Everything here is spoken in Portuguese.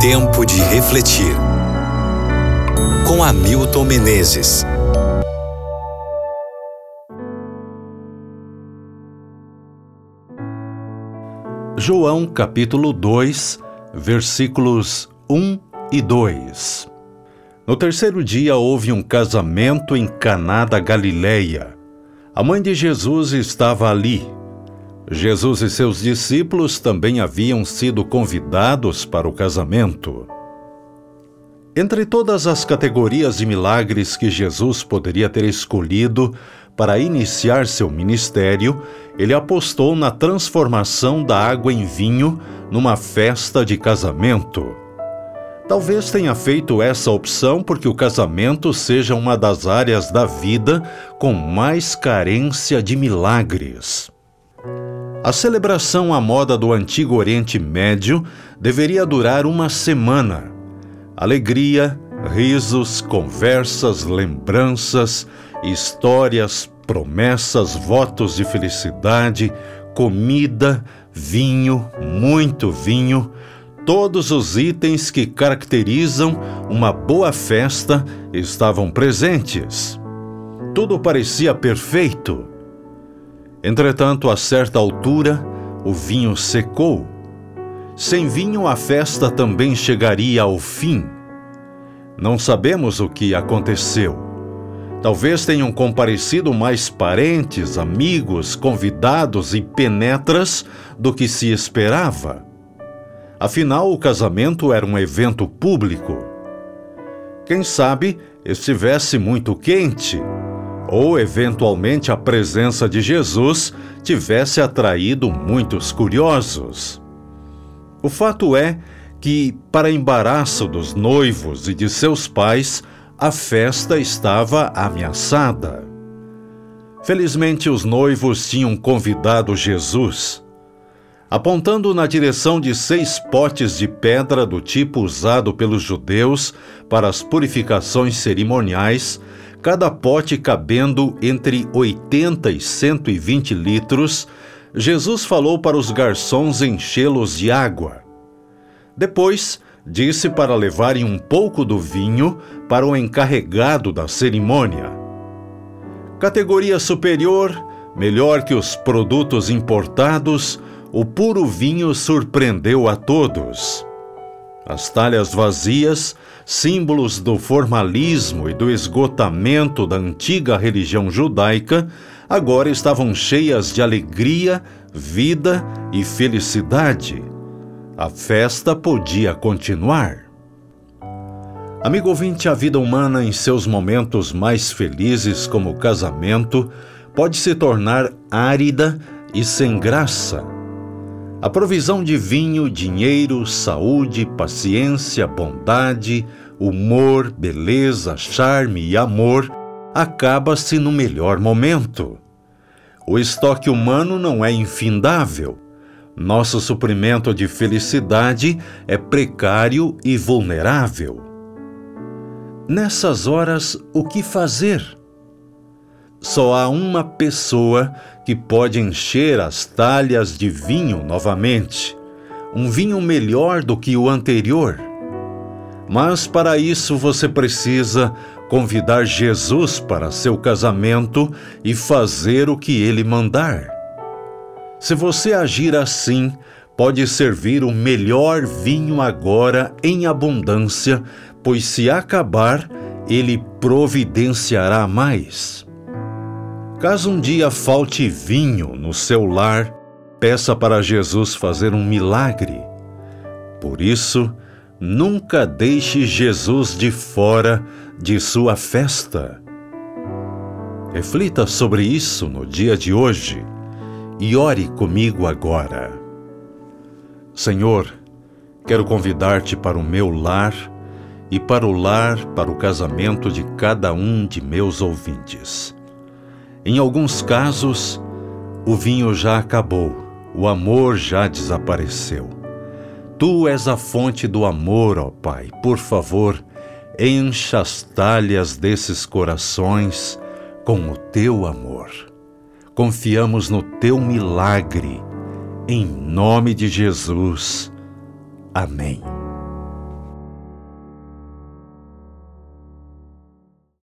Tempo de refletir. Com Hamilton Menezes. João capítulo 2, versículos 1 e 2. No terceiro dia houve um casamento em Caná da Galileia. A mãe de Jesus estava ali. Jesus e seus discípulos também haviam sido convidados para o casamento. Entre todas as categorias de milagres que Jesus poderia ter escolhido para iniciar seu ministério, ele apostou na transformação da água em vinho numa festa de casamento. Talvez tenha feito essa opção porque o casamento seja uma das áreas da vida com mais carência de milagres. A celebração à moda do Antigo Oriente Médio deveria durar uma semana. Alegria, risos, conversas, lembranças, histórias, promessas, votos de felicidade, comida, vinho, muito vinho, todos os itens que caracterizam uma boa festa estavam presentes. Tudo parecia perfeito. Entretanto, a certa altura, o vinho secou. Sem vinho, a festa também chegaria ao fim. Não sabemos o que aconteceu. Talvez tenham comparecido mais parentes, amigos, convidados e penetras do que se esperava. Afinal, o casamento era um evento público. Quem sabe estivesse muito quente ou eventualmente a presença de Jesus tivesse atraído muitos curiosos. O fato é que, para embaraço dos noivos e de seus pais, a festa estava ameaçada. Felizmente, os noivos tinham convidado Jesus. Apontando na direção de seis potes de pedra do tipo usado pelos judeus para as purificações cerimoniais, cada pote cabendo entre 80 e 120 litros, Jesus falou para os garçons enchê-los de água. Depois, disse para levarem um pouco do vinho para o encarregado da cerimônia. Categoria superior, melhor que os produtos importados, o puro vinho surpreendeu a todos. As talhas vazias, símbolos do formalismo e do esgotamento da antiga religião judaica, agora estavam cheias de alegria, vida e felicidade. A festa podia continuar. Amigo ouvinte, a vida humana, em seus momentos mais felizes, como o casamento, pode se tornar árida e sem graça a provisão de vinho, dinheiro, saúde, paciência, bondade, humor, beleza, charme e amor acaba-se no melhor momento. O estoque humano não é infindável. Nosso suprimento de felicidade é precário e vulnerável. Nessas horas, o que fazer? Só há uma pessoa que pode encher as talhas de vinho novamente, um vinho melhor do que o anterior. Mas para isso você precisa convidar Jesus para seu casamento e fazer o que ele mandar. Se você agir assim, pode servir o melhor vinho agora em abundância, pois se acabar, ele providenciará mais. Caso um dia falte vinho no seu lar, peça para Jesus fazer um milagre. Por isso, nunca deixe Jesus de fora de sua festa. Reflita sobre isso no dia de hoje e ore comigo agora. Senhor, quero convidar-te para o meu lar e para o lar, para o casamento de cada um de meus ouvintes. Em alguns casos, o vinho já acabou, o amor já desapareceu. Tu és a fonte do amor, ó Pai. Por favor, encha as talhas desses corações com o teu amor. Confiamos no teu milagre. Em nome de Jesus. Amém.